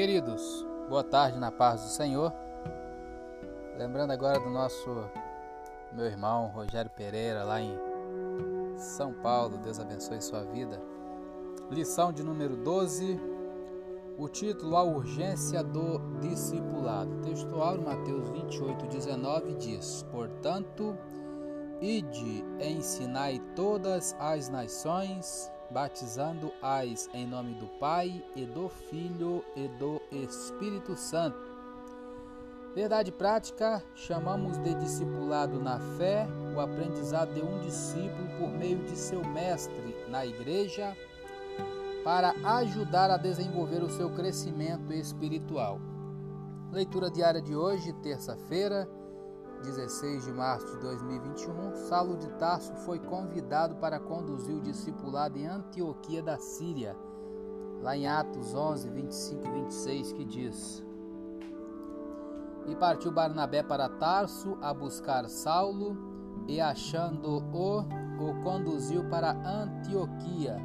Queridos, boa tarde na paz do Senhor. Lembrando agora do nosso meu irmão Rogério Pereira lá em São Paulo. Deus abençoe sua vida. Lição de número 12. O título A Urgência do Discipulado. Textual Mateus 28, 19 diz: Portanto, ide ensinai todas as nações batizando-as em nome do Pai e do Filho e do Espírito Santo. Verdade prática, chamamos de discipulado na fé o aprendizado de um discípulo por meio de seu mestre na igreja para ajudar a desenvolver o seu crescimento espiritual. Leitura diária de hoje, terça-feira, 16 de março de 2021, Saulo de Tarso foi convidado para conduzir o discipulado em Antioquia da Síria, lá em Atos 11, 25 e 26, que diz: E partiu Barnabé para Tarso a buscar Saulo, e achando-o, o conduziu para Antioquia.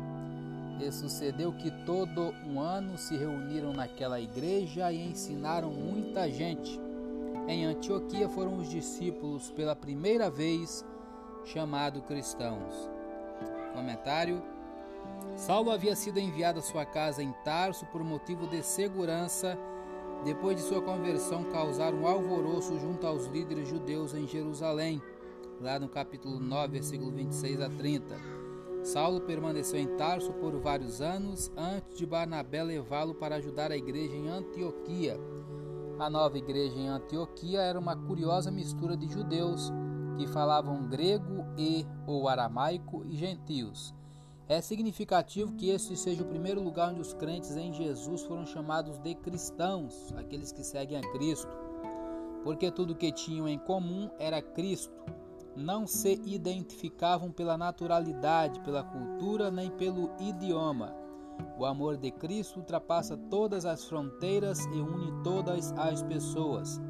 E sucedeu que todo um ano se reuniram naquela igreja e ensinaram muita gente. Em Antioquia foram os discípulos pela primeira vez chamados cristãos. Comentário: Saulo havia sido enviado à sua casa em Tarso por motivo de segurança, depois de sua conversão causar um alvoroço junto aos líderes judeus em Jerusalém, lá no capítulo 9, versículo 26 a 30. Saulo permaneceu em Tarso por vários anos antes de Barnabé levá-lo para ajudar a igreja em Antioquia. A nova igreja em Antioquia era uma curiosa mistura de judeus que falavam grego e ou aramaico e gentios. É significativo que este seja o primeiro lugar onde os crentes em Jesus foram chamados de cristãos, aqueles que seguem a Cristo, porque tudo que tinham em comum era Cristo. Não se identificavam pela naturalidade, pela cultura, nem pelo idioma o amor de Cristo ultrapassa todas as fronteiras e une todas as pessoas.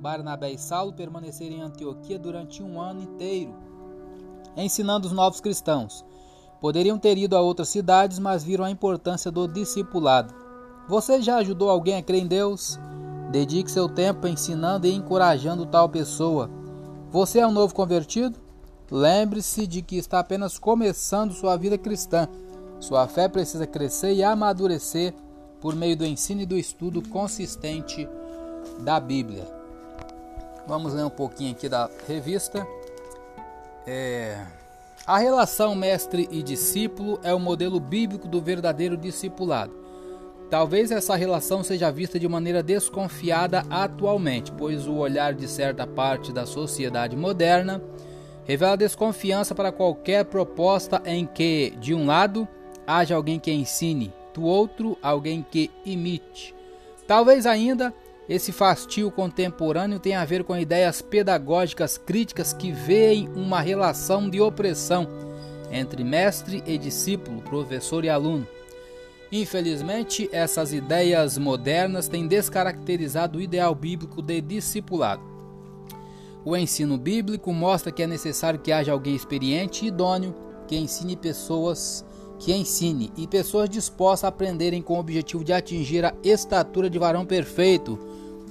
Barnabé e Saulo permaneceram em Antioquia durante um ano inteiro, ensinando os novos cristãos. Poderiam ter ido a outras cidades, mas viram a importância do discipulado. Você já ajudou alguém a crer em Deus? Dedique seu tempo ensinando e encorajando tal pessoa. Você é um novo convertido? Lembre-se de que está apenas começando sua vida cristã. Sua fé precisa crescer e amadurecer por meio do ensino e do estudo consistente da Bíblia. Vamos ler um pouquinho aqui da revista. É... A relação mestre e discípulo é o modelo bíblico do verdadeiro discipulado. Talvez essa relação seja vista de maneira desconfiada atualmente, pois o olhar de certa parte da sociedade moderna revela desconfiança para qualquer proposta em que, de um lado, haja alguém que ensine, do outro, alguém que imite. Talvez ainda esse fastio contemporâneo tenha a ver com ideias pedagógicas críticas que veem uma relação de opressão entre mestre e discípulo, professor e aluno. Infelizmente, essas ideias modernas têm descaracterizado o ideal bíblico de discipulado. O ensino bíblico mostra que é necessário que haja alguém experiente e idôneo que ensine pessoas que ensine e pessoas dispostas a aprenderem com o objetivo de atingir a estatura de varão perfeito,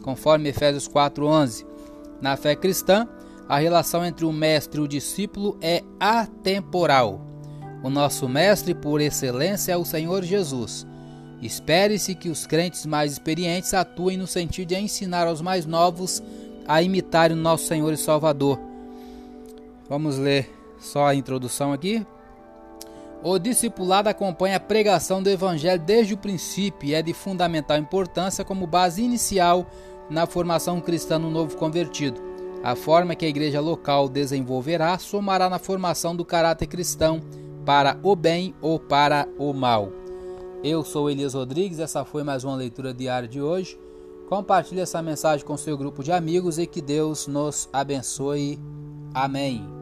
conforme Efésios 4:11. Na fé cristã, a relação entre o mestre e o discípulo é atemporal. O nosso mestre por excelência é o Senhor Jesus. Espere-se que os crentes mais experientes atuem no sentido de ensinar aos mais novos a imitarem o nosso Senhor e Salvador. Vamos ler só a introdução aqui. O discipulado acompanha a pregação do Evangelho desde o princípio e é de fundamental importância como base inicial na formação cristã no novo convertido. A forma que a igreja local desenvolverá somará na formação do caráter cristão para o bem ou para o mal. Eu sou Elias Rodrigues, essa foi mais uma leitura diária de hoje. Compartilhe essa mensagem com seu grupo de amigos e que Deus nos abençoe. Amém.